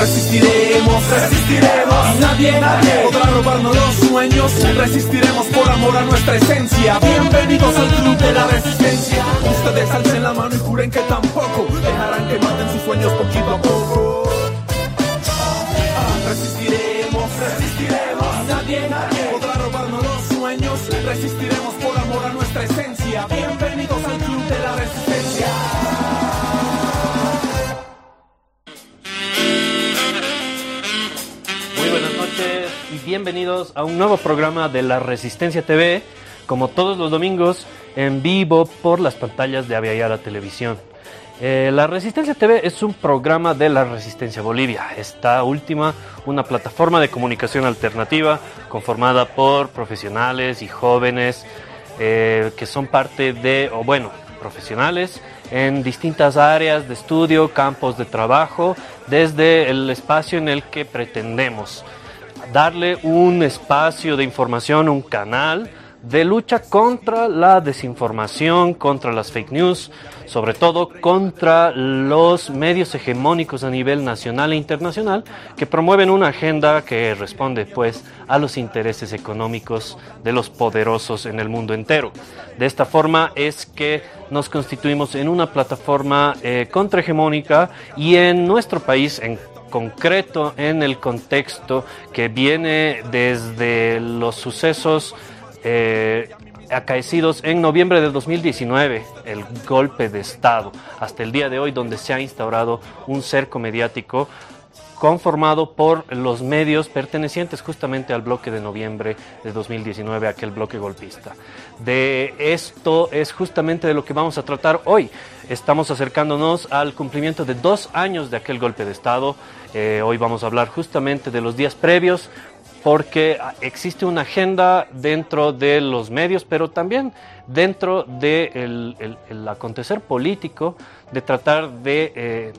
Resistiremos, resistiremos. Nadie, nadie podrá robarnos los sueños. Resistiremos por amor a nuestra esencia. Bienvenidos al club de la resistencia. Ustedes alcen la mano y juren que tampoco dejarán que maten sus sueños poquito a poco. Resistiremos, resistiremos. Nadie, nadie podrá robarnos los sueños. Resistiremos por amor a nuestra esencia. Bienvenidos bienvenidos a un nuevo programa de la Resistencia TV, como todos los domingos en vivo por las pantallas de Aviala Televisión. Eh, la Resistencia TV es un programa de la Resistencia Bolivia. Esta última, una plataforma de comunicación alternativa conformada por profesionales y jóvenes eh, que son parte de, o bueno, profesionales en distintas áreas de estudio, campos de trabajo, desde el espacio en el que pretendemos darle un espacio de información, un canal de lucha contra la desinformación, contra las fake news, sobre todo contra los medios hegemónicos a nivel nacional e internacional que promueven una agenda que responde pues a los intereses económicos de los poderosos en el mundo entero. De esta forma es que nos constituimos en una plataforma eh, contrahegemónica y en nuestro país en concreto en el contexto que viene desde los sucesos eh, acaecidos en noviembre de 2019, el golpe de Estado, hasta el día de hoy donde se ha instaurado un cerco mediático conformado por los medios pertenecientes justamente al bloque de noviembre de 2019, aquel bloque golpista. De esto es justamente de lo que vamos a tratar hoy. Estamos acercándonos al cumplimiento de dos años de aquel golpe de Estado. Eh, hoy vamos a hablar justamente de los días previos, porque existe una agenda dentro de los medios, pero también dentro del de el, acontecer político de tratar de eh,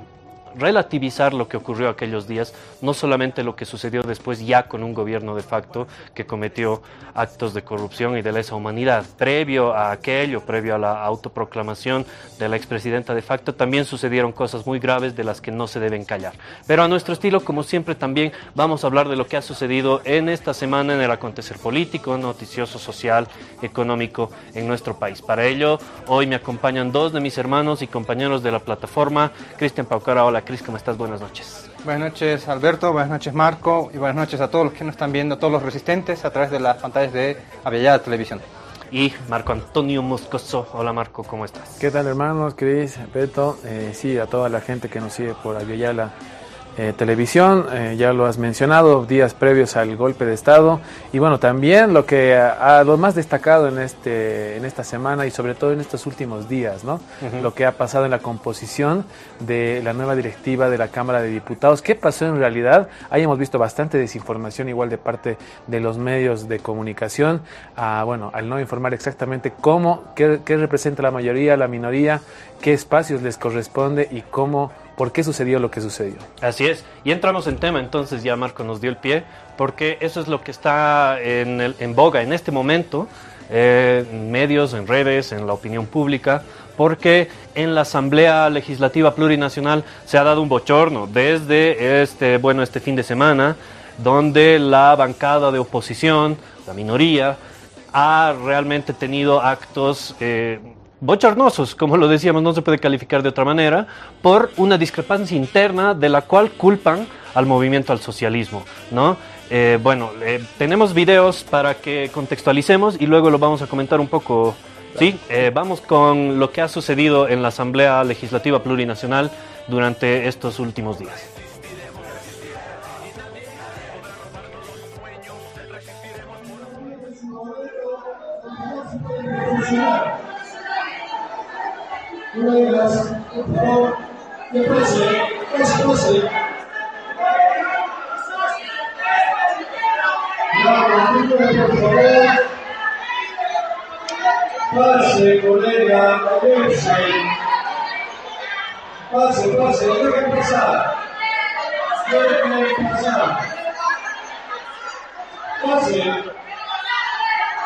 relativizar lo que ocurrió aquellos días, no solamente lo que sucedió después ya con un gobierno de facto que cometió actos de corrupción y de lesa humanidad. Previo a aquello, previo a la autoproclamación de la expresidenta de facto, también sucedieron cosas muy graves de las que no se deben callar. Pero a nuestro estilo, como siempre, también vamos a hablar de lo que ha sucedido en esta semana en el acontecer político, noticioso, social, económico en nuestro país. Para ello, hoy me acompañan dos de mis hermanos y compañeros de la plataforma, Cristian Paucara, hola Cris, ¿cómo estás? Buenas noches. Buenas noches Alberto, buenas noches Marco y buenas noches a todos los que nos están viendo, a todos los resistentes a través de las pantallas de Aviala Televisión. Y Marco Antonio Moscoso. Hola Marco, ¿cómo estás? ¿Qué tal hermanos? Cris, Beto, eh, sí, a toda la gente que nos sigue por Aviala eh, televisión, eh, ya lo has mencionado, días previos al golpe de Estado. Y bueno, también lo que ha, lo más destacado en, este, en esta semana y sobre todo en estos últimos días, ¿no? Lo que ha pasado en la composición de la nueva directiva de la Cámara de Diputados. ¿Qué pasó en realidad? Ahí hemos visto bastante desinformación igual de parte de los medios de comunicación, a, bueno, al no informar exactamente cómo, qué, qué representa la mayoría, la minoría, qué espacios les corresponde y cómo por qué sucedió lo que sucedió. Así es. Y entramos en tema, entonces ya Marco nos dio el pie, porque eso es lo que está en, el, en boga en este momento, eh, en medios, en redes, en la opinión pública, porque en la Asamblea Legislativa Plurinacional se ha dado un bochorno desde este, bueno, este fin de semana, donde la bancada de oposición, la minoría, ha realmente tenido actos eh, bochornosos, como lo decíamos, no se puede calificar de otra manera, por una discrepancia interna de la cual culpan al movimiento al socialismo, ¿no? Eh, bueno, eh, tenemos videos para que contextualicemos y luego lo vamos a comentar un poco. Sí, eh, vamos con lo que ha sucedido en la Asamblea Legislativa Plurinacional durante estos últimos días. Colegas, por favor, que pase, pase, pase. La cultura, por favor. Pase, colega, moverse. Pase, pase, dejen pasar. Dejen pasar. Pase.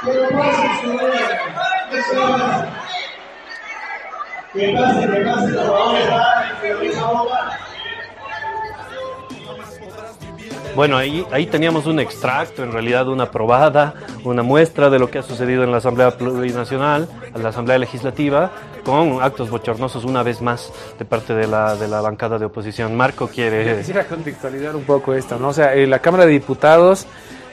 Pero pase, colega. Eso Bueno, ahí, ahí teníamos un extracto, en realidad una probada, una muestra de lo que ha sucedido en la Asamblea Plurinacional, en la Asamblea Legislativa, con actos bochornosos una vez más de parte de la, de la bancada de oposición. Marco quiere... Quisiera contextualizar un poco esto, ¿no? O sea, eh, la Cámara de Diputados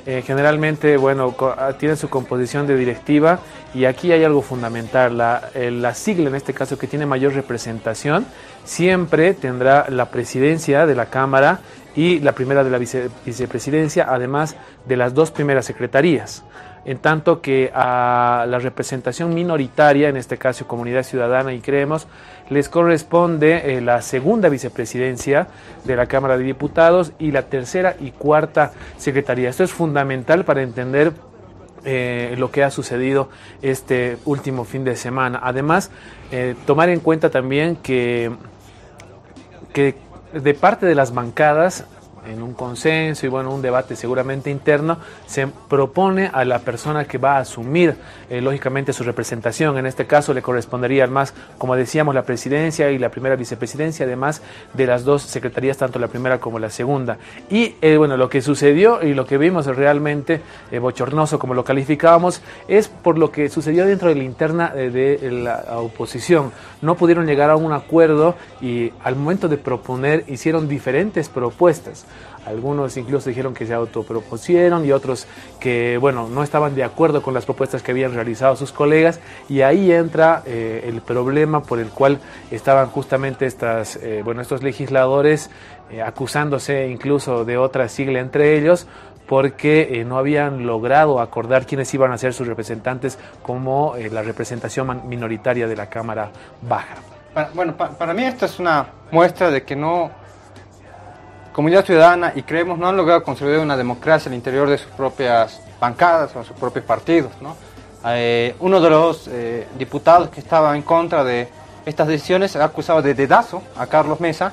eh, generalmente, bueno, ah, tiene su composición de directiva y aquí hay algo fundamental. La, eh, la sigla, en este caso, que tiene mayor representación, siempre tendrá la presidencia de la Cámara y la primera de la vice- vicepresidencia, además de las dos primeras secretarías. En tanto que a la representación minoritaria, en este caso Comunidad Ciudadana y Creemos, les corresponde eh, la segunda vicepresidencia de la Cámara de Diputados y la tercera y cuarta secretaría. Esto es fundamental para entender eh, lo que ha sucedido este último fin de semana. Además, eh, tomar en cuenta también que, que de parte de las bancadas, en un consenso y bueno, un debate seguramente interno, se propone a la persona que va a asumir eh, lógicamente su representación. En este caso le correspondería más, como decíamos, la presidencia y la primera vicepresidencia, además de las dos secretarías, tanto la primera como la segunda. Y eh, bueno, lo que sucedió y lo que vimos realmente eh, bochornoso, como lo calificábamos, es por lo que sucedió dentro de la interna de la oposición. No pudieron llegar a un acuerdo y al momento de proponer hicieron diferentes propuestas. Algunos incluso dijeron que se autopropusieron y otros que, bueno, no estaban de acuerdo con las propuestas que habían realizado sus colegas y ahí entra eh, el problema por el cual estaban justamente estas, eh, bueno, estos legisladores eh, acusándose incluso de otra sigla entre ellos porque no habían logrado acordar quiénes iban a ser sus representantes como la representación minoritaria de la Cámara Baja. Para- bueno, pa- para mí esta es una muestra de que no, Comunidad Ciudadana y Creemos no han logrado construir una democracia al interior de sus propias bancadas o sus propios partidos. ¿no? Eh, uno de los eh, diputados que estaba en contra de estas decisiones ha acusado de dedazo a Carlos Mesa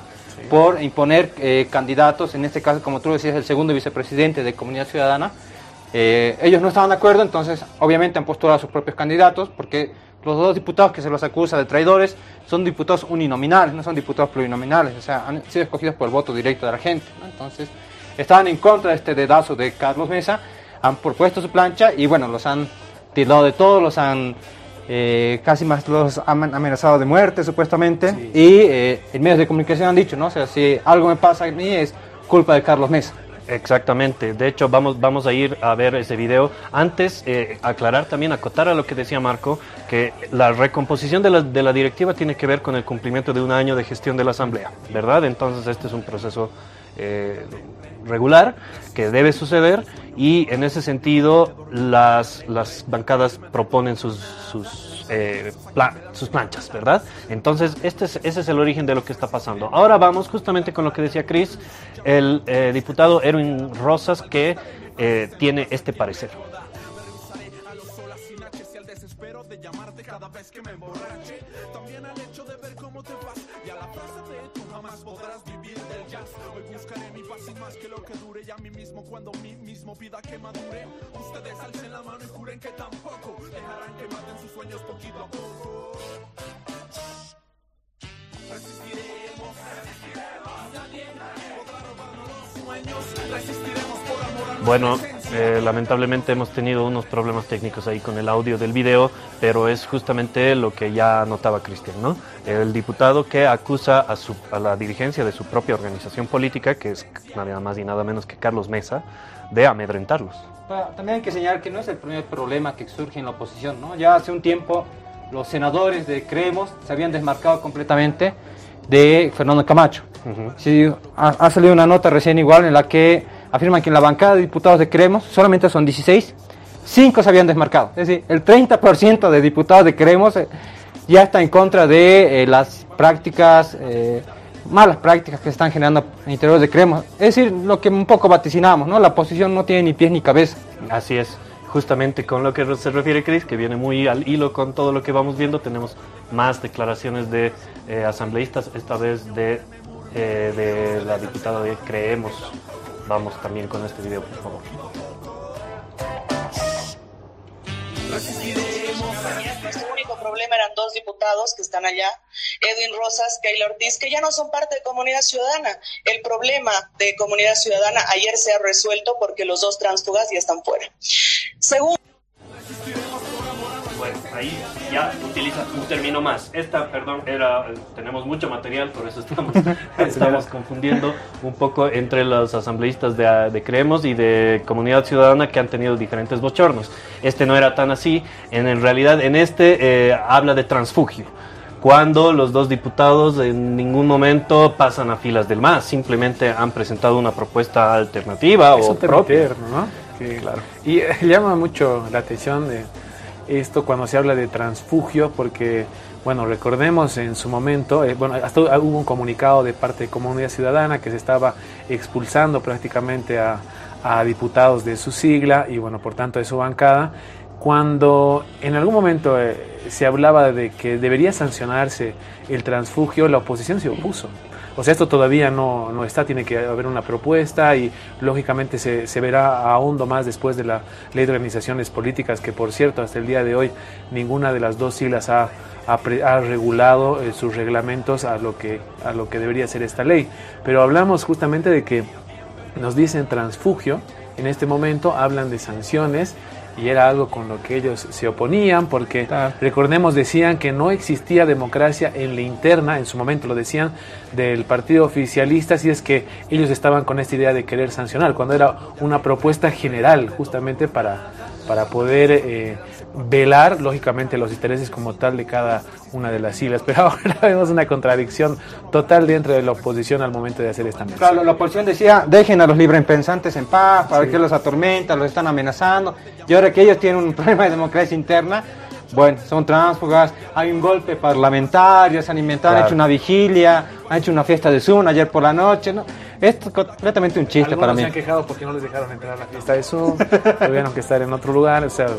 por imponer eh, candidatos, en este caso, como tú decías, el segundo vicepresidente de Comunidad Ciudadana. Ellos no estaban de acuerdo, entonces obviamente han postulado a sus propios candidatos porque los dos diputados que se los acusa de traidores son diputados uninominales, no son diputados plurinominales, o sea, han sido escogidos por el voto directo de la gente. ¿no? Entonces, estaban en contra de este dedazo de Carlos Mesa, han propuesto su plancha y bueno, los han tildado de todo, los han eh, casi más los han amenazado de muerte supuestamente y eh, en medios de comunicación han dicho, ¿no? O sea, si algo me pasa a mí es culpa de Carlos Mesa. Exactamente. De hecho, vamos, vamos a ir a ver ese video. Antes, eh, aclarar también, acotar a lo que decía Marco, que la recomposición de la, de la directiva tiene que ver con el cumplimiento de un año de gestión de la Asamblea, ¿verdad? Entonces, este es un proceso eh, regular que debe suceder y en ese sentido las, las bancadas proponen sus, sus, eh, sus planchas, ¿verdad? Entonces, este es, ese es el origen de lo que está pasando. Ahora vamos justamente con lo que decía Chris, el eh, diputado Erwin Rosas, que eh, tiene este parecer. Más que lo que dure y a mí mismo cuando mí mismo pida que madure. Ustedes alcen la mano y juren que tampoco dejarán que maten sus sueños poquito a poco. Resistiremos, resistiremos. Nadie podrá robarnos Bueno, eh, lamentablemente hemos tenido unos problemas técnicos ahí con el audio del video, pero es justamente lo que ya notaba Cristian, ¿no? El diputado que acusa a, la dirigencia de su propia organización política, que es nada más y nada menos que Carlos Mesa, de amedrentarlos. Pa- También hay que señalar que no es el primer problema que surge en la oposición, ¿no? Ya hace un tiempo los senadores de Creemos se habían desmarcado completamente de Fernando Camacho. Sí, ha, ha salido una nota recién igual en la que afirman que en la bancada de diputados de Creemos solamente son 16, 5 se habían desmarcado. Es decir, el 30% de diputados de Creemos eh, ya está en contra de eh, las prácticas, eh, malas prácticas que se están generando en el interior de Creemos. Es decir, lo que un poco vaticinamos, ¿no? La oposición no tiene ni pies ni cabeza. Así es, justamente con lo que se refiere Chris, que viene muy al hilo con todo lo que vamos viendo, tenemos más declaraciones de eh, asambleístas, esta vez de, eh, de la diputada de Creemos. Vamos también con este video, por favor. Nuestro único problema eran dos diputados que están allá, Edwin Rosas, Keila Ortiz, que ya no son parte de Comunidad Ciudadana. El problema de Comunidad Ciudadana ayer se ha resuelto porque los dos tránsfugas ya están fuera. Segundo, Bueno, ahí ya utiliza un término más. Esta, perdón, era, tenemos mucho material, por eso estamos, estamos confundiendo un poco entre los asambleístas de, de Creemos y de Comunidad Ciudadana que han tenido diferentes bochornos. Este no era tan así. En, en realidad, en este eh, habla de transfugio. Cuando los dos diputados en ningún momento pasan a filas del MAS, simplemente han presentado una propuesta alternativa Es o propia. ¿no? Que- Y eh, llama mucho la atención de esto cuando se habla de transfugio, porque, bueno, recordemos en su momento, eh, bueno, hasta hubo un comunicado de parte de Comunidad Ciudadana que se estaba expulsando prácticamente a, diputados de su sigla y, bueno, por tanto de su bancada, cuando en algún momento eh, se hablaba de que debería sancionarse el transfugio, la oposición se opuso. O sea, esto todavía no, no está, tiene que haber una propuesta y lógicamente se, se verá ahondo más después de la ley de organizaciones políticas, que por cierto, hasta el día de hoy ninguna de las dos siglas ha, ha regulado eh, sus reglamentos a lo, que, a lo que debería ser esta ley. Pero hablamos justamente de que nos dicen transfugio, en este momento hablan de sanciones y era algo con lo que ellos se oponían porque recordemos decían que no existía democracia en la interna, en su momento lo decían, del partido oficialista, si es que ellos estaban con esta idea de querer sancionar, cuando era una propuesta general justamente para, para poder eh, velar lógicamente los intereses como tal de cada una de las siglas, pero ahora vemos una contradicción total dentro de la oposición al momento de hacer esta mención. Claro, la oposición decía, dejen a los librepensantes en paz, para que los atormentan, los están amenazando. Y ahora que ellos tienen un problema de democracia interna, bueno, son tránsfugas, hay un golpe parlamentario, se han inventado, han hecho una vigilia, han hecho una fiesta de Zoom ayer por la noche, ¿no? Esto es completamente un chiste Algunos para se mí. han quejado porque no les dejaron entrar a la fiesta de Zoom, tuvieron que estar en otro lugar, o sea, es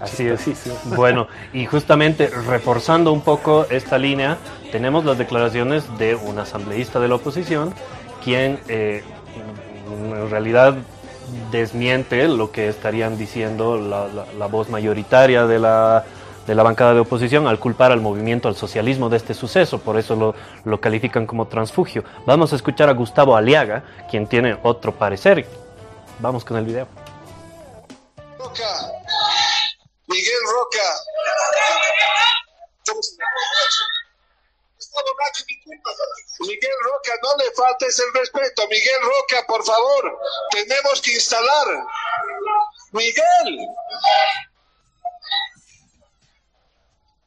Así es. Bueno, y justamente reforzando un poco esta línea, tenemos las declaraciones de un asambleísta de la oposición, quien eh, en realidad desmiente lo que estarían diciendo la, la- la voz mayoritaria de la, de la bancada de oposición al culpar al movimiento, al socialismo de este suceso, por eso lo, lo califican como transfugio. Vamos a escuchar a Gustavo Aliaga, quien tiene otro parecer. Vamos con el video. Miguel Roca. Miguel Roca, no le faltes el respeto. Miguel Roca, por favor, tenemos que instalar. Miguel.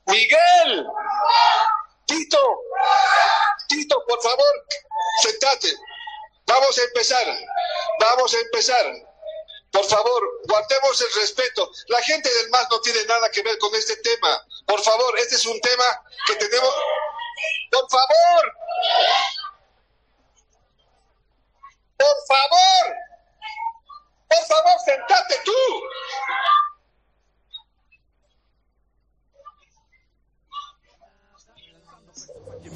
Miguel. Tito. Tito, por favor, sentate. Vamos a empezar. Vamos a empezar. Por favor, guardemos el respeto. La gente del MAS no tiene nada que ver con este tema. Por favor, este es un tema que tenemos. Por favor. Por favor. Por favor, sentate tú.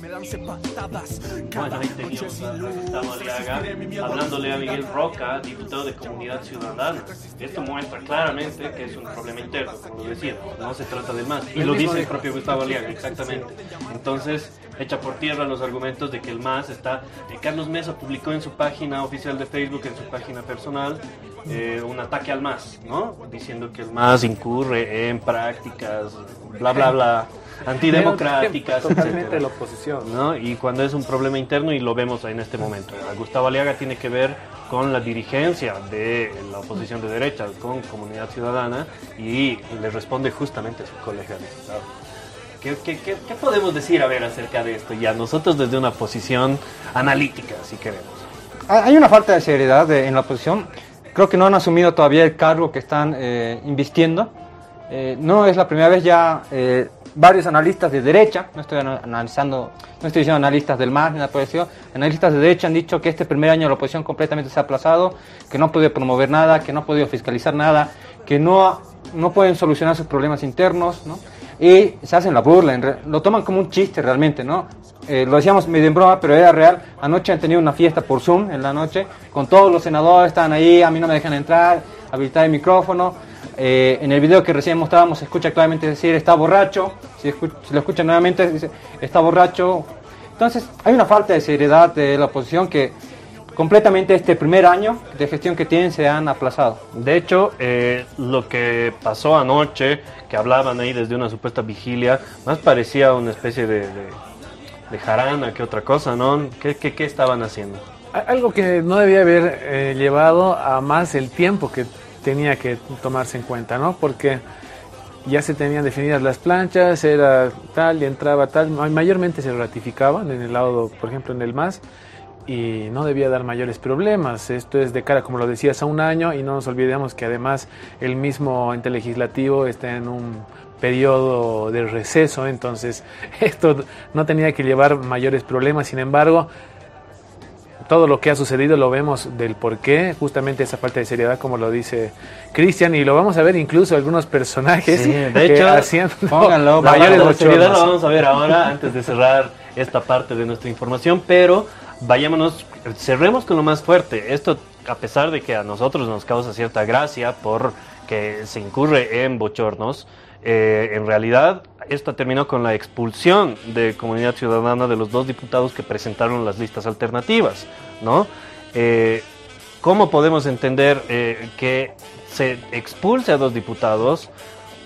Me lance patadas. Bueno, ahí teníamos a Gustavo Aliaga hablándole a Miguel Roca, diputado de Comunidad Ciudadana. Esto muestra claramente que es un problema interno, como lo decía, no se trata de más. Y lo dice el propio Gustavo Aliaga, exactamente. Entonces, echa por tierra los argumentos de que el MAS está... eh, Carlos Mesa publicó en su página oficial de Facebook, en su página personal, eh, un ataque al MAS, ¿no? Diciendo que el MAS incurre en prácticas, bla, bla, bla, antidemocráticas, Totalmente la oposición. ¿no? Y cuando es un problema interno y lo vemos en este momento. A Gustavo Aliaga tiene que ver con la dirigencia de la oposición de derecha, con Comunidad Ciudadana, y le responde justamente a su colega diputado. ¿Qué, qué, qué- qué podemos decir a ver acerca de esto ya? Nosotros desde una posición analítica, si queremos. Hay una falta de seriedad de- en la oposición. Creo que no han asumido todavía el cargo que están eh, invistiendo. Eh, no es la primera vez ya eh, varios analistas de derecha, no estoy ana- analizando, no estoy diciendo analistas del MAS ni nada estilo, analistas de derecha han dicho que este primer año la oposición completamente se ha aplazado, que no ha podido promover nada, que no ha podido fiscalizar nada, que no, no pueden solucionar sus problemas internos, ¿no? y se hacen la burla, lo toman como un chiste realmente, ¿no? Eh, lo decíamos medio en broma, pero era real. Anoche han tenido una fiesta por Zoom en la noche, con todos los senadores, estaban ahí, a mí no me dejan entrar, habilitar el micrófono. Eh, en el video que recién mostrábamos se escucha claramente decir está borracho. Si, escu- si lo escuchan nuevamente dice está borracho. Entonces hay una falta de seriedad de la oposición que completamente este primer año de gestión que tienen se han aplazado. De hecho, eh, lo que pasó anoche, que hablaban ahí desde una supuesta vigilia, más parecía una especie de, de, de jarana que otra cosa, ¿no? ¿Qué, qué, qué estaban haciendo? Algo que no debía haber eh, llevado a más el tiempo que tenía que tomarse en cuenta, ¿no? Porque ya se tenían definidas las planchas, era tal y entraba tal, ma- mayormente se ratificaban en el lado, por ejemplo, en el MAS, y no debía dar mayores problemas. Esto es de cara, como lo decías, a un año, y no nos olvidemos que además el mismo ente legislativo está en un periodo de receso, entonces esto no tenía que llevar mayores problemas, sin embargo, todo lo que ha sucedido lo vemos del por qué, justamente esa falta de seriedad, como lo dice Cristian, y lo vamos a ver incluso algunos personajes Sí, de que hecho, pónganlo, mayores la seriedad la vamos a ver ahora antes de cerrar esta parte de nuestra información, pero vayámonos, cerremos con lo más fuerte. Esto, a pesar de que a nosotros nos causa cierta gracia por que se incurre en bochornos, eh, en realidad esto terminó con la expulsión de Comunidad Ciudadana de los dos diputados que presentaron las listas alternativas, ¿no? Eh, ¿Cómo podemos entender eh, que se expulse a dos diputados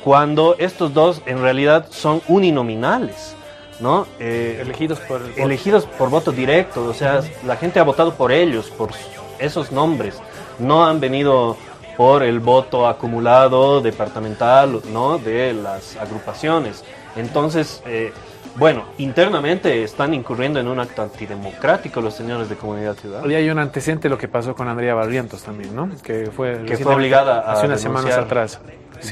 cuando estos dos en realidad son uninominales? ¿no? Eh, elegidos por el voto. elegidos por voto directo, o sea, la gente ha votado por ellos, por esos nombres, no han venido por el voto acumulado departamental, ¿no? De las agrupaciones. Entonces, eh, bueno, internamente están incurriendo en un acto antidemocrático los señores de Comunidad Ciudadana. Y hay un antecedente lo que pasó con Andrea Barrientos también, ¿no? Que fue, Que fue obligada a hace unas semanas atrás.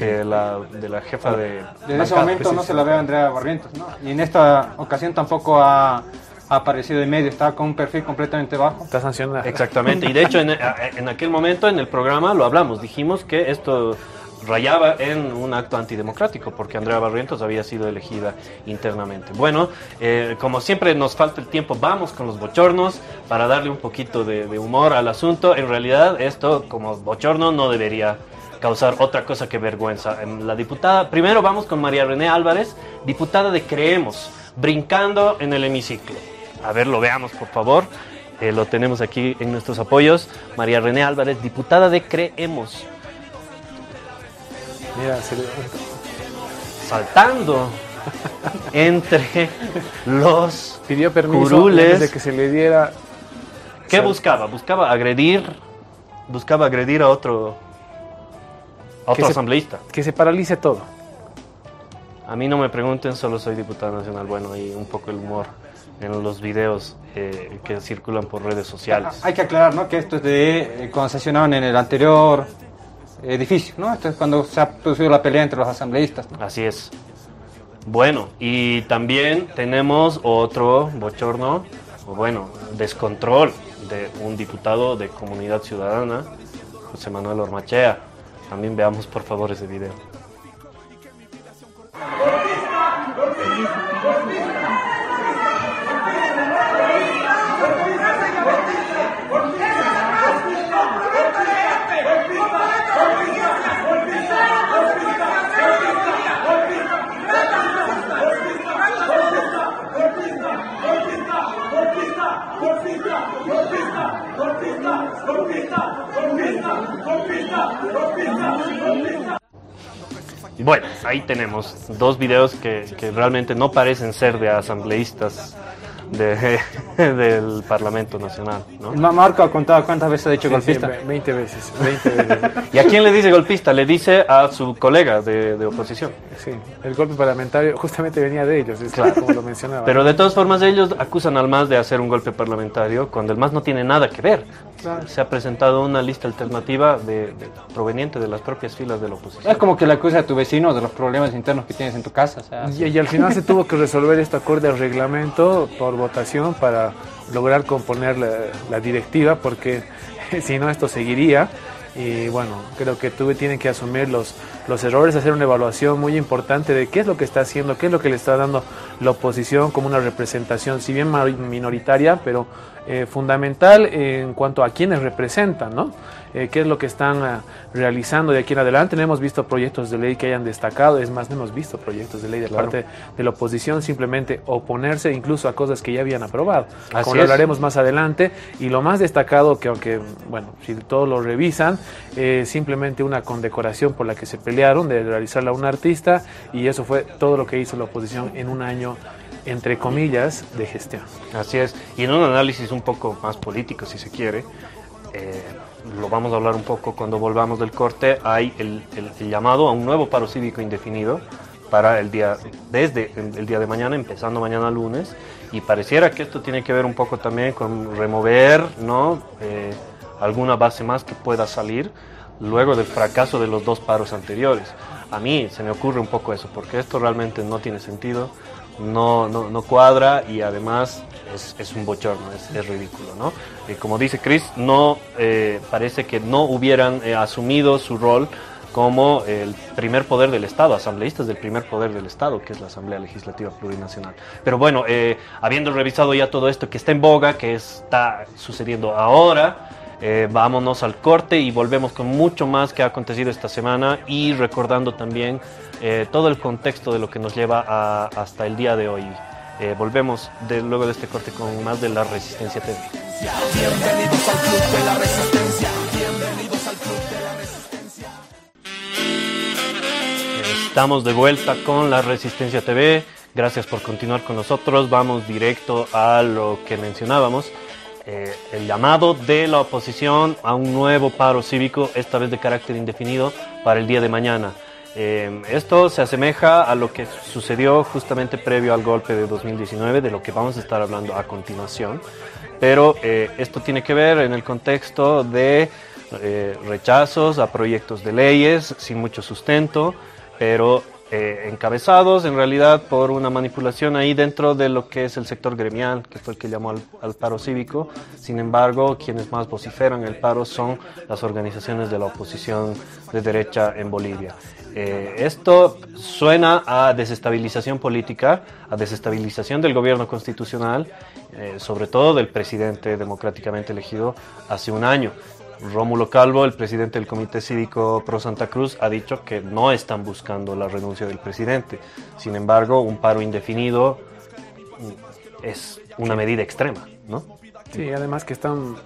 de, la, de la jefa de... Desde ese momento no se la ve a Andrea Barrientos, ¿no? Y en esta ocasión tampoco ha aparecido en medio, está con un perfil completamente bajo. Está sancionada. Exactamente, y de hecho en, en aquel momento en el programa lo hablamos, dijimos que esto rayaba en un acto antidemocrático porque Andrea Barrientos había sido elegida internamente. Bueno, eh, como siempre nos falta el tiempo, vamos con los bochornos para darle un poquito de, de humor al asunto. En realidad esto como bochorno no debería causar otra cosa que vergüenza. Em, La diputada, primero vamos con María René Álvarez, diputada de Creemos, brincando en el hemiciclo. A ver, lo veamos por favor. Eh, lo tenemos aquí en nuestros apoyos. María René Álvarez, diputada de Creemos, Mira, se le- saltando entre los pidió permiso Curules. antes de que se le diera. ¿Qué Sal- buscaba? Buscaba agredir, buscaba agredir a otro, a otro Que se- asambleísta. Que se paralice todo. A mí no me pregunten, solo soy diputado nacional. Bueno, y un poco el humor en los videos eh, que circulan por redes sociales. Hay que aclarar, ¿no? Que esto es de eh, cuando en el anterior edificio, ¿no? Esto es cuando se ha producido la pelea entre los asambleístas. ¿no? Así es. Bueno, y también tenemos otro bochorno, o bueno, descontrol de un diputado de Comunidad Ciudadana, José Manuel Ormachea. También veamos por favor ese video. Bueno, ahí tenemos dos videos que, realmente no parecen ser de asambleístas de- del Parlamento Nacional, ¿no? Ma- Marco ha contado cuántas veces ha dicho Sí, golpista. sí, ve- 20 veces. 20 veces. ¿Y a quién le dice golpista? Le dice a su colega de, de oposición. Sí, el golpe parlamentario justamente venía de ellos, es como lo mencionaba. Pero de todas formas ellos acusan al MAS de hacer un golpe parlamentario cuando el MAS no tiene nada que ver. Se ha presentado una lista alternativa de, de- proveniente de las propias filas de la oposición. Es como que le acusa a tu vecino de los problemas internos que tienes en tu casa. o sea, Y, y al final se tuvo que resolver esto acorde al reglamento por votación para lograr componer la, la directiva, porque si no esto seguiría. Y bueno, creo que tuve, tienen que asumir los, los errores, hacer una evaluación muy importante de qué es lo que está haciendo, qué es lo que le está dando la oposición como una representación, si bien minoritaria, pero eh, fundamental en cuanto a quienes representan, ¿no? Eh, qué es lo que están uh, realizando de aquí en adelante. No hemos visto proyectos de ley que hayan destacado, es más, no hemos visto proyectos de ley de parte de la oposición, simplemente oponerse incluso a cosas que ya habían aprobado. Así Como lo hablaremos más adelante. Y lo más destacado, que aunque, bueno, si todos lo revisan, eh, simplemente una condecoración por la que se pelearon de realizarla a un artista, y eso fue todo lo que hizo la oposición en un año entre comillas, de gestión. Así es. Y en un análisis un poco más político, si se quiere, eh, lo vamos a hablar un poco cuando volvamos del corte, hay el, el- el llamado a un nuevo paro cívico indefinido para el día, desde el, el día de mañana, empezando mañana lunes, y pareciera que esto tiene que ver un poco también con remover, ¿no? Eh, alguna base más que pueda salir luego del fracaso de los dos paros anteriores. A mí se me ocurre un poco eso, porque esto realmente no tiene sentido, no, no, no cuadra y además es, es un bochorno, es, ridículo, ¿no? Como dice Chris, no eh, parece que no hubieran eh, asumido su rol como el primer poder del Estado, asambleístas del primer poder del Estado, que es la Asamblea Legislativa Plurinacional. Pero bueno, eh, habiendo revisado ya todo esto que está en boga, que está sucediendo ahora, eh, vámonos al corte y volvemos con mucho más que ha acontecido esta semana y recordando también eh, todo el contexto de lo que nos lleva a- hasta el día de hoy. Eh, volvemos de- luego de este corte con más de la Resistencia TV. Bienvenidos al club de la resistencia. Bienvenidos al club de la resistencia. Estamos de vuelta con la Resistencia TV. Gracias por continuar con nosotros. Vamos directo a lo que mencionábamos. Eh, el llamado de la oposición a un nuevo paro cívico, esta vez de carácter indefinido, para el día de mañana. Eh, esto se asemeja a lo que sucedió justamente previo al golpe de 2019, de lo que vamos a estar hablando a continuación. Pero eh, esto tiene que ver en el contexto de rechazos a proyectos de leyes sin mucho sustento, pero eh, encabezados en realidad por una manipulación ahí dentro de lo que es el sector gremial, que fue el que llamó al, paro cívico. Sin embargo, quienes más vociferan el paro son las organizaciones de la oposición de derecha en Bolivia. Eh, esto suena a desestabilización política, a desestabilización del gobierno constitucional, eh, sobre todo del presidente democráticamente elegido hace un año. Rómulo Calvo, el presidente del Comité Cívico Pro Santa Cruz, ha dicho que no están buscando la renuncia del presidente. Sin embargo, un paro indefinido es una medida extrema, ¿no? Sí, además que están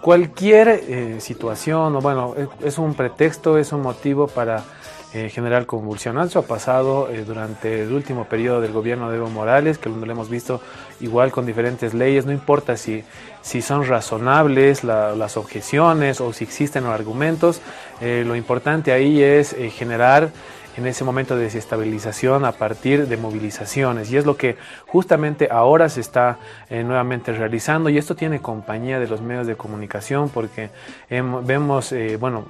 cualquier eh, situación, o bueno, es, es un pretexto, es un motivo para eh, generar convulsión. Eso ha pasado eh, durante el último periodo del gobierno de Evo Morales, que lo hemos visto igual con diferentes leyes, no importa si, si son razonables la- las objeciones o si existen los argumentos, eh, lo importante ahí es eh, generar en ese momento de desestabilización a partir de movilizaciones. Y es lo que justamente ahora se está eh, nuevamente realizando y esto tiene compañía de los medios de comunicación porque em, vemos, bueno,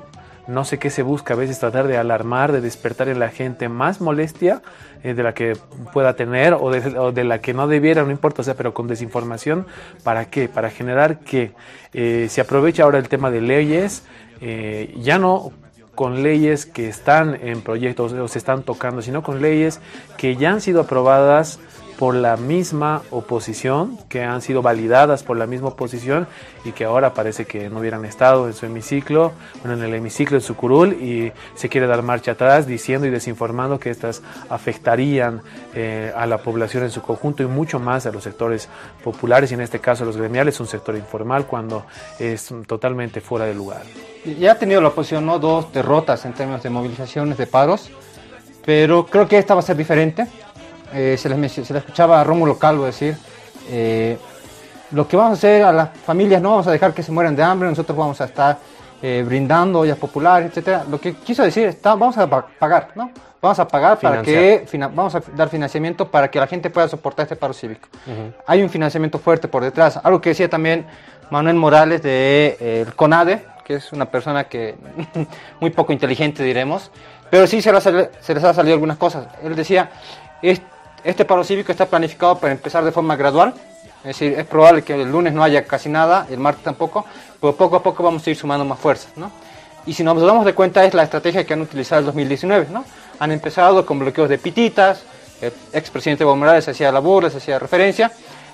no sé qué se busca a veces tratar de alarmar, de despertar en la gente más molestia eh, de la que pueda tener o de, o de la que no debiera, no importa, o sea, pero con desinformación, ¿para qué? Para generar que eh, se aproveche ahora el tema de leyes, eh, ya no con leyes que están en proyectos o se están tocando, sino con leyes que ya han sido aprobadas por la misma oposición, que han sido validadas por la misma oposición y que ahora parece que no hubieran estado en su hemiciclo, bueno, en el hemiciclo de su curul y se quiere dar marcha atrás diciendo y desinformando que estas afectarían eh, a la población en su conjunto y mucho más a los sectores populares y en este caso los gremiales, un sector informal cuando es totalmente fuera de lugar. Ya ha tenido la oposición ¿no? dos derrotas en términos de movilizaciones, de paros, pero creo que esta va a ser diferente. Eh, se, les, mencio- se escuchaba a Rómulo Calvo decir, eh, lo que vamos a hacer a las familias no vamos a dejar que se mueran de hambre, nosotros vamos a estar eh, brindando ollas populares, etcétera. Lo que quiso decir está, vamos a pa- pagar, ¿no? Vamos a pagar para que, vamos a dar financiamiento para que la gente pueda soportar este paro cívico. Hay un financiamiento fuerte por detrás, algo que decía también Manuel Morales de eh, el CONADE, que es una persona que muy poco inteligente diremos, pero sí se, les ha salido algunas cosas. Él decía, "Es- este paro cívico está planificado para empezar de forma gradual, es decir, es probable que el lunes no haya casi nada, el martes tampoco, pero poco a poco vamos a ir sumando más fuerzas, ¿no? Y si nos damos de cuenta es la estrategia que han utilizado en 2019, ¿no? Han empezado con bloqueos de pititas, el expresidente Evo Morales hacía la burla, hacía referencia,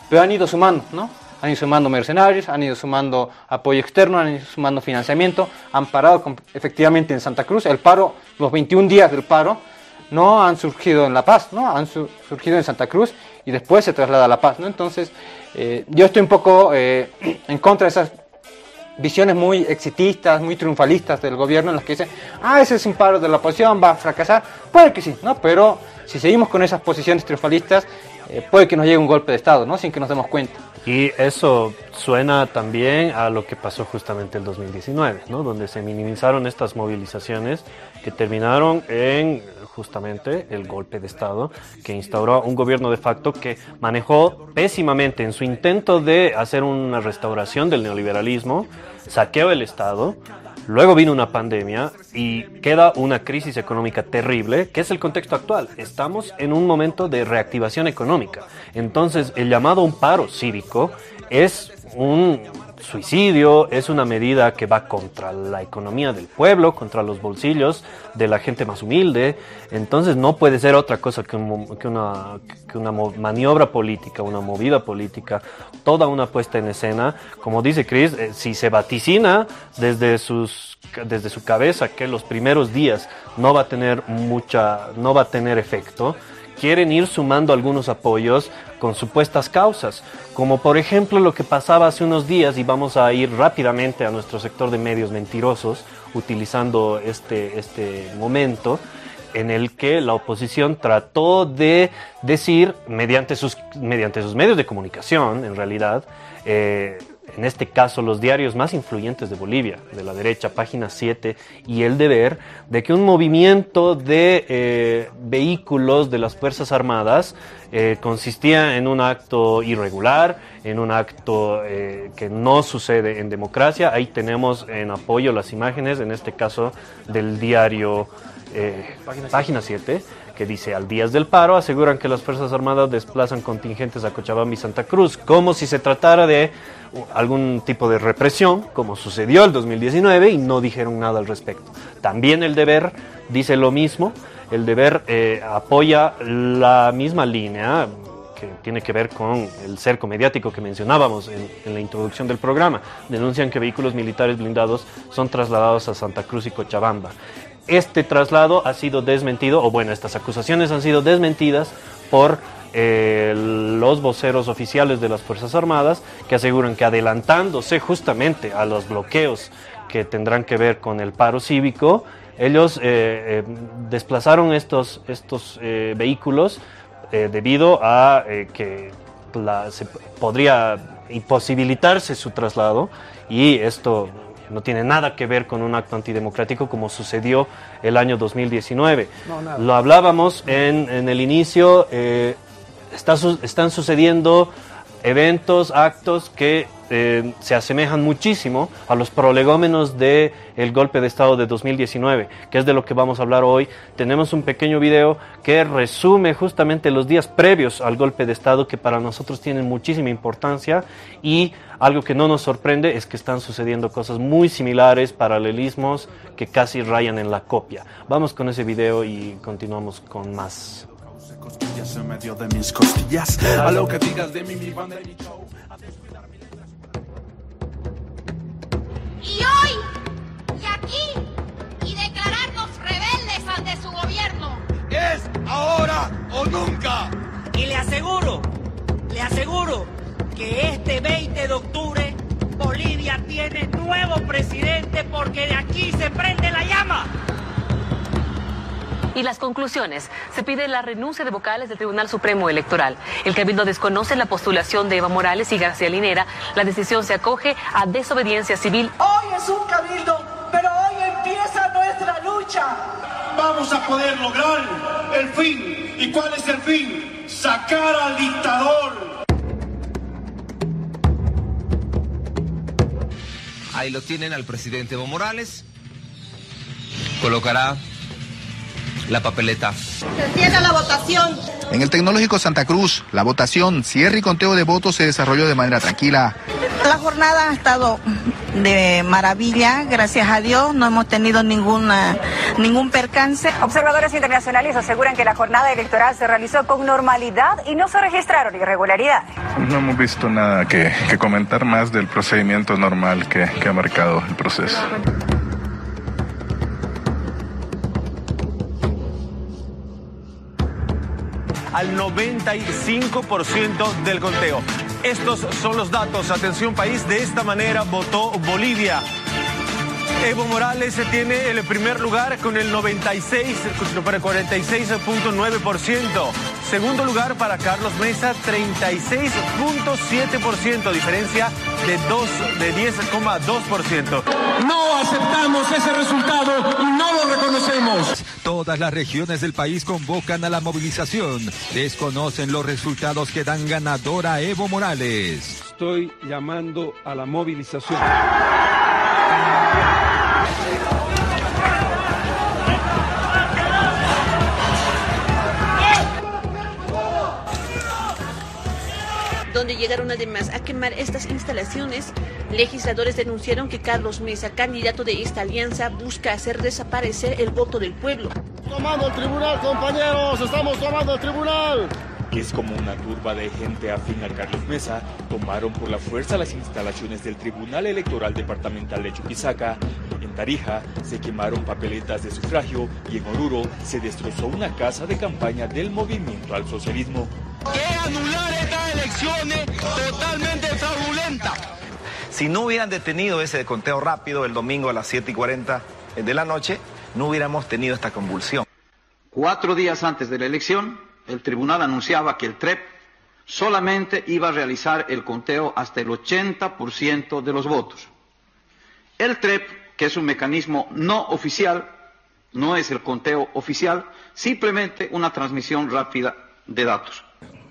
pero han ido sumando, ¿no? Han ido sumando mercenarios, han ido sumando apoyo externo, han ido sumando financiamiento, han parado con- efectivamente en Santa Cruz. El paro, los 21 días del paro, no han surgido en La Paz, ¿no? Han su- surgido en Santa Cruz y después se traslada a La Paz, ¿no? Entonces, eh, yo estoy un poco eh, en contra de esas visiones muy exitistas, muy triunfalistas del gobierno en las que dicen, ah, ese es un paro de la oposición, va a fracasar. Puede que sí, ¿no? Pero si seguimos con esas posiciones triunfalistas, eh, puede que nos llegue un golpe de Estado, ¿no? Sin que nos demos cuenta. Y eso suena también a lo que pasó justamente el 2019, ¿no? donde se minimizaron estas movilizaciones que terminaron en justamente el golpe de Estado que instauró un gobierno de facto que manejó pésimamente en su intento de hacer una restauración del neoliberalismo, saqueó el Estado, Luego vino una pandemia y queda una crisis económica terrible, que es el contexto actual. Estamos en un momento de reactivación económica. Entonces, el llamado a un paro cívico es un suicidio, es una medida que va contra la economía del pueblo, contra los bolsillos de la gente más humilde. Entonces, no puede ser otra cosa que, una, que una maniobra política, una movida política, toda una puesta en escena. Como dice Chris, eh, si se vaticina desde sus desde su cabeza que los primeros días no va a tener mucha no va a tener efecto quieren ir sumando algunos apoyos con supuestas causas, como por ejemplo lo que pasaba hace unos días, y vamos a ir rápidamente a nuestro sector de medios mentirosos, utilizando este, este momento, en el que la oposición trató de decir, mediante sus, mediante sus medios de comunicación, en realidad, eh, en este caso los diarios más influyentes de Bolivia, de la derecha, página 7 y El Deber, de que un movimiento de eh, vehículos de las Fuerzas Armadas eh, consistía en un acto irregular, en un acto eh, que no sucede en democracia. Ahí tenemos en apoyo las imágenes, en este caso del diario eh, página 7 que dice al días del paro aseguran que las Fuerzas Armadas desplazan contingentes a Cochabamba y Santa Cruz, como si se tratara de algún tipo de represión, como sucedió el 2019 y no dijeron nada al respecto. También el deber dice lo mismo, el deber eh, apoya la misma línea que tiene que ver con el cerco mediático que mencionábamos en, en la introducción del programa. Denuncian que vehículos militares blindados son trasladados a Santa Cruz y Cochabamba. Este traslado ha sido desmentido, o bueno, estas acusaciones han sido desmentidas por eh, los voceros oficiales de las Fuerzas Armadas que aseguran que adelantándose justamente a los bloqueos que tendrán que ver con el paro cívico, ellos eh, eh, desplazaron estos, estos eh, vehículos eh, debido a que la- se podría imposibilitarse su traslado y esto no tiene nada que ver con un acto antidemocrático como sucedió el año 2019. No, nada. Lo hablábamos en, en el inicio, eh, están sucediendo eventos, actos que eh, se asemejan muchísimo a los prolegómenos del el golpe de Estado de 2019, que es de lo que vamos a hablar hoy. Tenemos un pequeño video que resume justamente los días previos al golpe de Estado, que para nosotros tienen muchísima importancia y algo que no nos sorprende es que están sucediendo cosas muy similares, paralelismos que casi rayan en la copia. Vamos con ese video y continuamos con más. Costillas en medio de mis costillas. A lo que digas de mí, mi banda y mi show. Y hoy, y aquí, y declararnos rebeldes ante su gobierno. Es ahora o nunca. Y le aseguro, le aseguro que este 20 de octubre Bolivia tiene nuevo presidente porque de aquí se prende la llama. Y las conclusiones. Se pide la renuncia de vocales del Tribunal Supremo Electoral. El Cabildo desconoce la postulación de Eva Morales y García Linera. La decisión se acoge a desobediencia civil. Hoy es un cabildo, pero hoy empieza nuestra lucha. Vamos a poder lograr el fin. ¿Y cuál es el fin? Sacar al dictador. Ahí lo tienen al presidente Evo Morales. Colocará la papeleta. Se cierra la votación. En el Tecnológico Santa Cruz, la votación, cierre y conteo de votos se desarrolló de manera tranquila. La jornada ha estado de maravilla, gracias a Dios, no hemos tenido ninguna, ningún percance. Observadores internacionales aseguran que la jornada electoral se realizó con normalidad y no se registraron irregularidades. No hemos visto nada que, que comentar más del procedimiento normal que, que ha marcado el proceso. Al 95% del conteo. Estos son los datos. Atención país, de esta manera votó Bolivia. Evo Morales tiene el primer lugar con el 96, 46.9%. Segundo lugar para Carlos Mesa, 36.7%, diferencia de 2 de 10,2%. No aceptamos ese resultado y no lo reconocemos. Todas las regiones del país convocan a la movilización. Desconocen los resultados que dan ganador a Evo Morales. Estoy llamando a la movilización. Donde llegaron además a quemar estas instalaciones. Legisladores denunciaron que Carlos Mesa, candidato de esta alianza, busca hacer desaparecer el voto del pueblo. Tomando el tribunal, compañeros, estamos tomando el tribunal. Que es como una turba de gente afín a Carlos Mesa, tomaron por la fuerza las instalaciones del Tribunal Electoral Departamental de Chuquisaca. En Tarija se quemaron papeletas de sufragio y en Oruro se destrozó una casa de campaña del movimiento al socialismo. Que anular estas elecciones totalmente fraudulentas. Si no hubieran detenido ese conteo rápido el domingo a las 7 y 40 de la noche, no hubiéramos tenido esta convulsión. Cuatro días antes de la elección, el tribunal anunciaba que el TREP solamente iba a realizar el conteo hasta el 80% de los votos. El TREP, que es un mecanismo no oficial, no es el conteo oficial, simplemente una transmisión rápida de datos.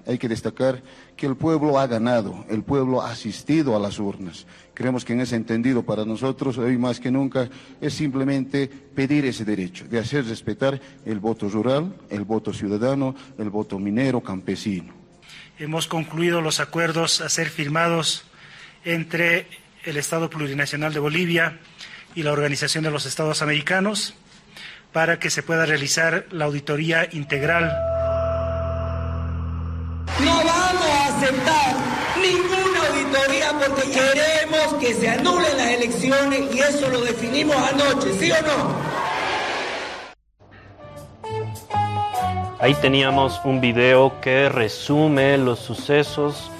Hay que destacar que el pueblo ha ganado, el pueblo ha asistido a las urnas. Creemos que en ese entendido para nosotros, hoy más que nunca, es simplemente pedir ese derecho de hacer respetar el voto rural, el voto ciudadano, el voto minero, campesino. Hemos concluido los acuerdos a ser firmados entre el Estado Plurinacional de Bolivia y la Organización de los Estados Americanos para que se pueda realizar la auditoría integral porque queremos que se anulen las elecciones y eso lo definimos anoche, ¿sí o no? Ahí teníamos un video que resume los sucesos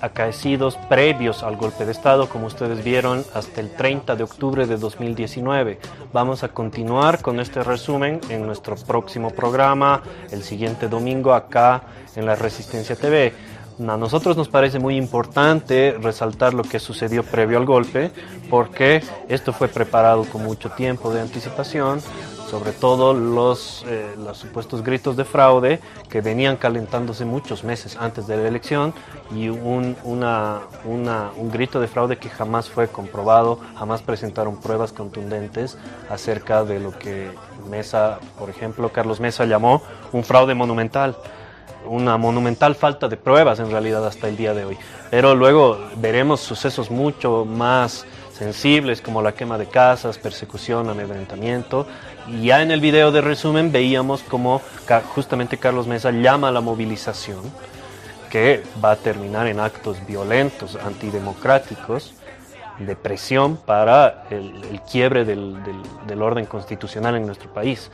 acaecidos previos al golpe de Estado, como ustedes vieron, hasta el 30 de octubre de 2019. Vamos a continuar con este resumen en nuestro próximo programa, el siguiente domingo acá en la Resistencia TV. A nosotros nos parece muy importante resaltar lo que sucedió previo al golpe, porque esto fue preparado con mucho tiempo de anticipación, sobre todo los, eh, los supuestos gritos de fraude que venían calentándose muchos meses antes de la elección y un, una, una, un grito de fraude que jamás fue comprobado, jamás presentaron pruebas contundentes acerca de lo que Mesa, por ejemplo, Carlos Mesa llamó un fraude monumental una monumental falta de pruebas en realidad hasta el día de hoy. Pero luego veremos sucesos mucho más sensibles como la quema de casas, persecución, amedrentamiento. Y ya en el video de resumen veíamos como justamente Carlos Mesa llama a la movilización que va a terminar en actos violentos, antidemocráticos, de presión para el, quiebre del, del orden constitucional en nuestro país.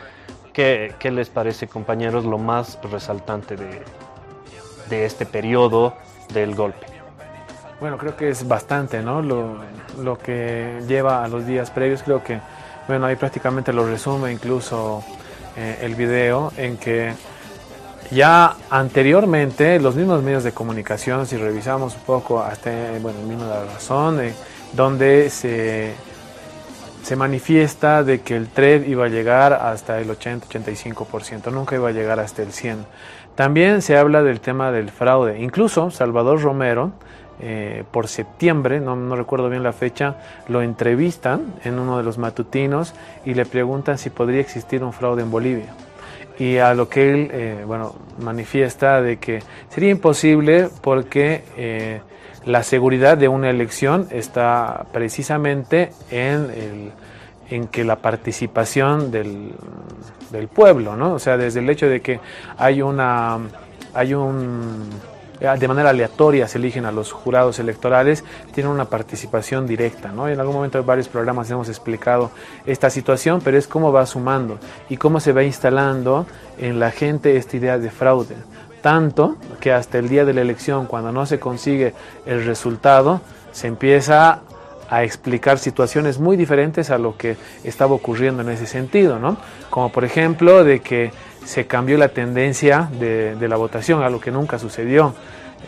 ¿Qué, les parece, compañeros, lo más resaltante de, de este periodo del golpe? Bueno, creo que es bastante, ¿no? Lo, lo, que lleva a los días previos, creo que, bueno, ahí prácticamente lo resume incluso eh, el video en que ya anteriormente los mismos medios de comunicación, si revisamos un poco hasta, bueno, el mismo de la razón, eh, donde se se manifiesta de que el TRED iba a llegar hasta el 80-85%, nunca iba a llegar hasta el 100%. También se habla del tema del fraude. Incluso Salvador Romero, eh, por septiembre, no, no, recuerdo bien la fecha, lo entrevistan en uno de los matutinos y le preguntan si podría existir un fraude en Bolivia. Y a lo que él, eh, bueno, manifiesta de que sería imposible porque... Eh, la seguridad de una elección está precisamente en, el, en que la participación del, del pueblo, ¿no? O sea, desde el hecho de que hay una hay un de manera aleatoria se eligen a los jurados electorales, tienen una participación directa. ¿no? En algún momento en varios programas hemos explicado esta situación, pero es cómo va sumando y cómo se va instalando en la gente esta idea de fraude. Tanto que hasta el día de la elección, cuando no se consigue el resultado, se empieza a explicar situaciones muy diferentes a lo que estaba ocurriendo en ese sentido, ¿no? Como por ejemplo de que se cambió la tendencia de, la votación, a lo que nunca sucedió.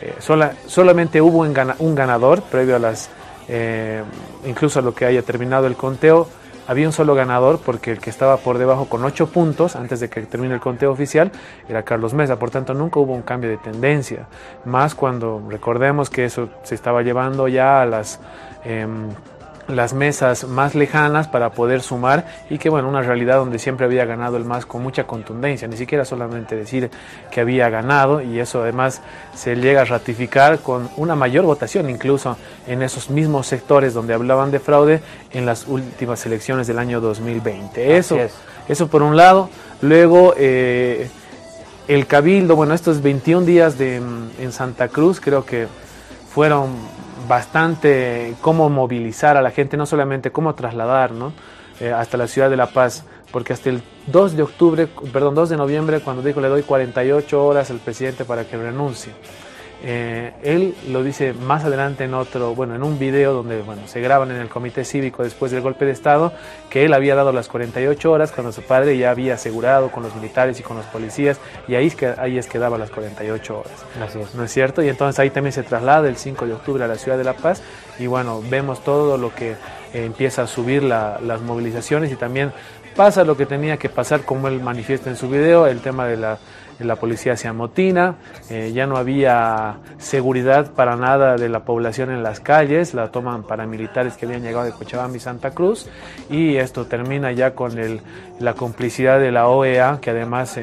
Eh, solamente hubo un, ganador previo a las, eh, incluso a lo que haya terminado el conteo, había un solo ganador porque el que estaba por debajo con ocho puntos antes de que termine el conteo oficial era Carlos Mesa, por tanto nunca hubo un cambio de tendencia, más cuando recordemos que eso se estaba llevando ya a las... Em, las mesas más lejanas para poder sumar y que bueno, una realidad donde siempre había ganado el MAS con mucha contundencia, ni siquiera solamente decir que había ganado y eso además se llega a ratificar con una mayor votación incluso en esos mismos sectores donde hablaban de fraude en las últimas elecciones del año 2020. Eso, eso por un lado. Luego eh, el Cabildo, bueno, estos 21 días de, en Santa Cruz creo que fueron bastante cómo movilizar a la gente, no solamente cómo trasladar ¿no? Eh, hasta la ciudad de La Paz, porque hasta el 2 de octubre, perdón, 2 de noviembre, cuando dijo le doy 48 horas al presidente para que renuncie. Eh, él lo dice más adelante en otro, bueno, en un video donde bueno, se graban en el comité cívico después del golpe de Estado, que él había dado las 48 horas cuando su padre ya había asegurado con los militares y con los policías, y ahí es que, ahí es que daba las 48 horas. Así es. ¿No es cierto? Y entonces ahí también se traslada el 5 de octubre a la ciudad de La Paz, y bueno, vemos todo lo que eh, empieza a subir las movilizaciones y también pasa lo que tenía que pasar, como él manifiesta en su video, el tema de la la policía se amotina, eh, ya no había seguridad para nada de la población en las calles, la toman paramilitares que habían llegado de Cochabamba y Santa Cruz y esto termina ya con el, la complicidad de la OEA que además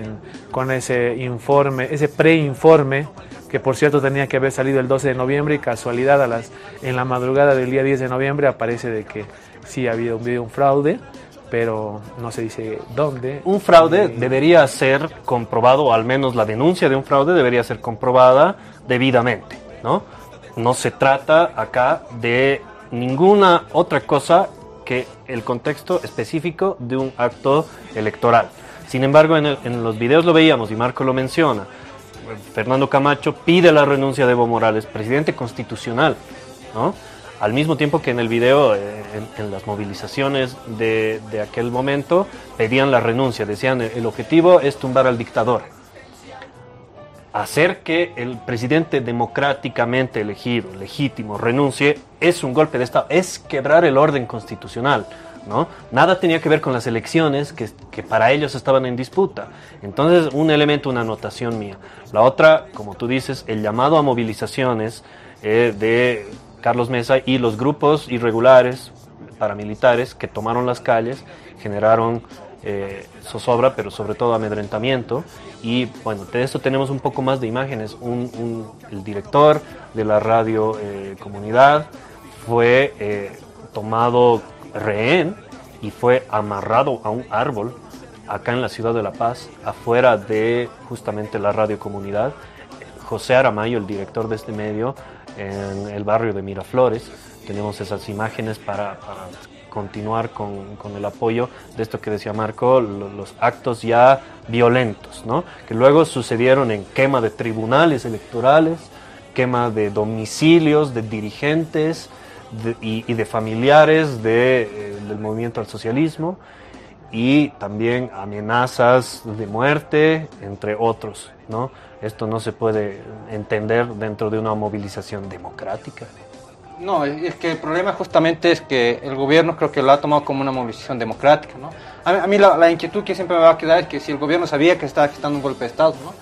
con ese informe, ese preinforme que por cierto tenía que haber salido el 12 de noviembre y casualidad a las, en la madrugada del día 10 de noviembre aparece de que sí había habido un fraude pero no se dice dónde. Un fraude debería ser comprobado, o al menos la denuncia de un fraude debería ser comprobada debidamente, ¿no? No se trata acá de ninguna otra cosa que el contexto específico de un acto electoral. Sin embargo, en, en los videos lo veíamos y Marco lo menciona. Fernando Camacho pide la renuncia de Evo Morales, presidente constitucional, ¿no? Al mismo tiempo que en el video, eh, en, las movilizaciones de, aquel momento, pedían la renuncia, decían el objetivo es tumbar al dictador. Hacer que el presidente democráticamente elegido, legítimo, renuncie, es un golpe de Estado, es quebrar el orden constitucional. ¿no? Nada tenía que ver con las elecciones que, que, para ellos estaban en disputa. Entonces, un elemento, una anotación mía. La otra, como tú dices, el llamado a movilizaciones eh, de Carlos Mesa y los grupos irregulares paramilitares que tomaron las calles generaron eh, zozobra, pero sobre todo amedrentamiento. Y bueno, de esto tenemos un poco más de imágenes. el director de la radio eh, comunidad fue eh, tomado rehén y fue amarrado a un árbol acá en la ciudad de La Paz, afuera de justamente la radio comunidad. José Aramayo, el director de este medio, en el barrio de Miraflores. Tenemos esas imágenes para, continuar con, el apoyo de esto que decía Marco, los actos ya violentos, ¿no? que luego sucedieron en quema de tribunales electorales, quema de domicilios, de dirigentes y, de familiares eh, del movimiento al socialismo y también amenazas de muerte, entre otros. ¿No? Esto no se puede entender dentro de una movilización democrática. No, es que el problema justamente es que el gobierno creo que lo ha tomado como una movilización democrática. ¿no? A, mí la, inquietud que siempre me va a quedar es que si el gobierno sabía que estaba gestando un golpe de Estado. ¿no?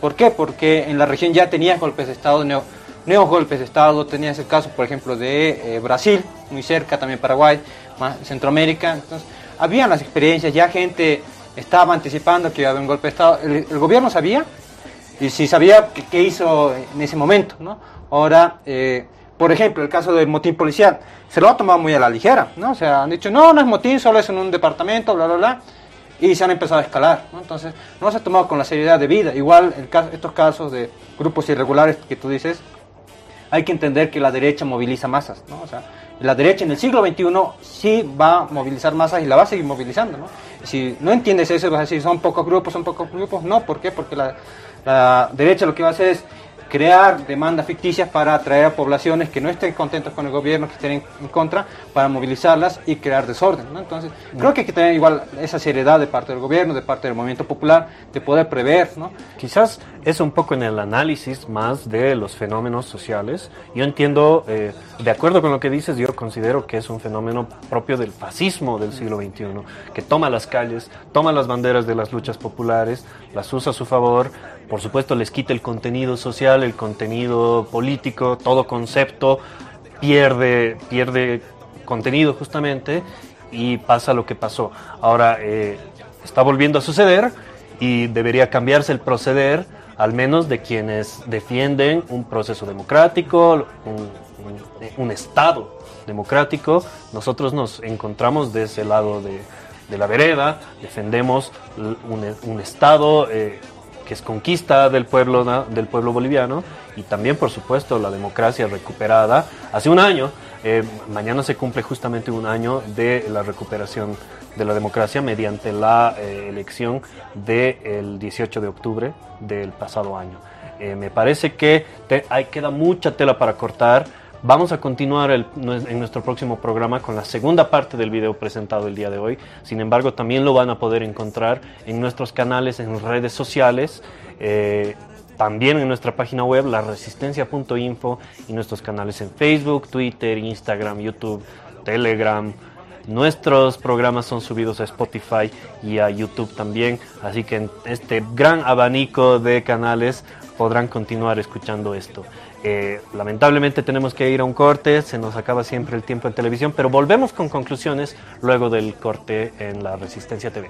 ¿Por qué? Porque en la región ya tenía golpes de Estado, neo, golpes de Estado. Tenías el caso, por ejemplo, de eh, Brasil, muy cerca, también Paraguay, Centroamérica. Entonces, habían las experiencias, ya gente estaba anticipando que iba a haber un golpe de Estado. el gobierno sabía, y si sabía qué hizo en ese momento, ¿no? Ahora, eh, por ejemplo, el caso del motín policial, se lo ha tomado muy a la ligera, ¿no? O sea, han dicho, no, no es motín, solo es en un departamento, bla, bla, bla, y se han empezado a escalar, ¿no? Entonces, no se ha tomado con la seriedad de vida. Igual, el caso, estos casos de grupos irregulares que tú dices, hay que entender que la derecha moviliza masas, ¿no? O sea, la derecha en el siglo XXI sí va a movilizar masas y la va a seguir movilizando, ¿no? Si no entiendes eso, vas a decir, son pocos grupos, son pocos grupos. No, ¿por qué? Porque la, la derecha lo que va a hacer es crear demandas ficticias para atraer a poblaciones que no estén contentos con el gobierno, que estén en, contra, para movilizarlas y crear desorden. ¿no? Entonces, creo que hay que tener igual esa seriedad de parte del gobierno, de parte del movimiento popular, de poder prever. ¿no? Quizás es un poco en el análisis más de los fenómenos sociales. Yo entiendo, eh, de acuerdo con lo que dices, yo considero que es un fenómeno propio del fascismo del siglo XXI, que toma las calles, toma las banderas de las luchas populares, las usa a su favor, por supuesto les quita el contenido social, el contenido político, todo concepto pierde, pierde contenido justamente y pasa lo que pasó. Ahora eh, está volviendo a suceder y debería cambiarse el proceder, al menos de quienes defienden un proceso democrático, un, Estado democrático. Nosotros nos encontramos de ese lado de, la vereda, defendemos un, Estado. Eh, que es conquista del pueblo, del pueblo boliviano y también, por supuesto, la democracia recuperada. Hace un año, eh, mañana se cumple justamente un año de la recuperación de la democracia mediante la eh, elección del 18 de octubre del pasado año. Eh, me parece que hay, queda mucha tela para cortar Vamos a continuar en nuestro próximo programa con la segunda parte del video presentado el día de hoy. Sin embargo, también lo van a poder encontrar en nuestros canales, en redes sociales, eh, también en nuestra página web, laresistencia.info y nuestros canales en Facebook, Twitter, Instagram, YouTube, Telegram. Nuestros programas son subidos a Spotify y a YouTube también, así que en este gran abanico de canales podrán continuar escuchando esto. Eh, lamentablemente tenemos que ir a un corte, se nos acaba siempre el tiempo en televisión, pero volvemos con conclusiones luego del corte en la Resistencia TV.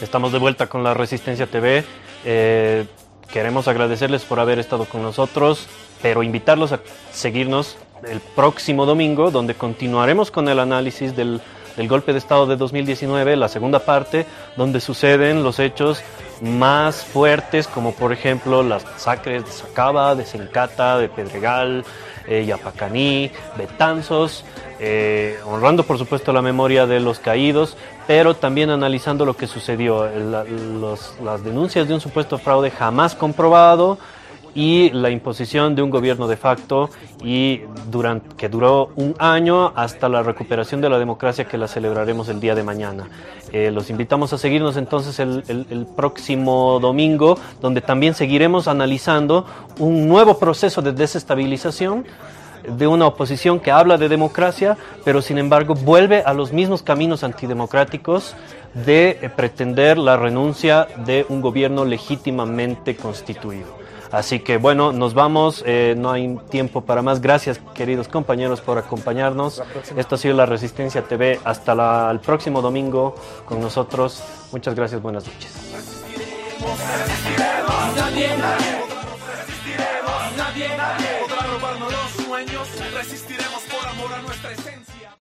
Estamos de vuelta con la Resistencia TV. Eh, queremos agradecerles por haber estado con nosotros, pero invitarlos a seguirnos el próximo domingo, donde continuaremos con el análisis del el golpe de Estado de 2019, la segunda parte, donde suceden los hechos más fuertes, como por ejemplo las masacres de Sacaba, de Sencata, de Pedregal, eh, Yapacaní, Betanzos, eh, honrando por supuesto la memoria de los caídos, pero también analizando lo que sucedió, las denuncias de un supuesto fraude jamás comprobado, y la imposición de un gobierno de facto y durante, que duró un año hasta la recuperación de la democracia que la celebraremos el día de mañana. Eh, los invitamos a seguirnos entonces el, el, próximo domingo, donde también seguiremos analizando un nuevo proceso de desestabilización de una oposición que habla de democracia, pero sin embargo vuelve a los mismos caminos antidemocráticos de eh, pretender la renuncia de un gobierno legítimamente constituido. Así que bueno, nos vamos, eh, no hay tiempo para más. Gracias queridos compañeros por acompañarnos. Esto ha sido La Resistencia TV. Hasta el próximo domingo con nosotros. Muchas gracias, buenas noches. Resistiremos nuestra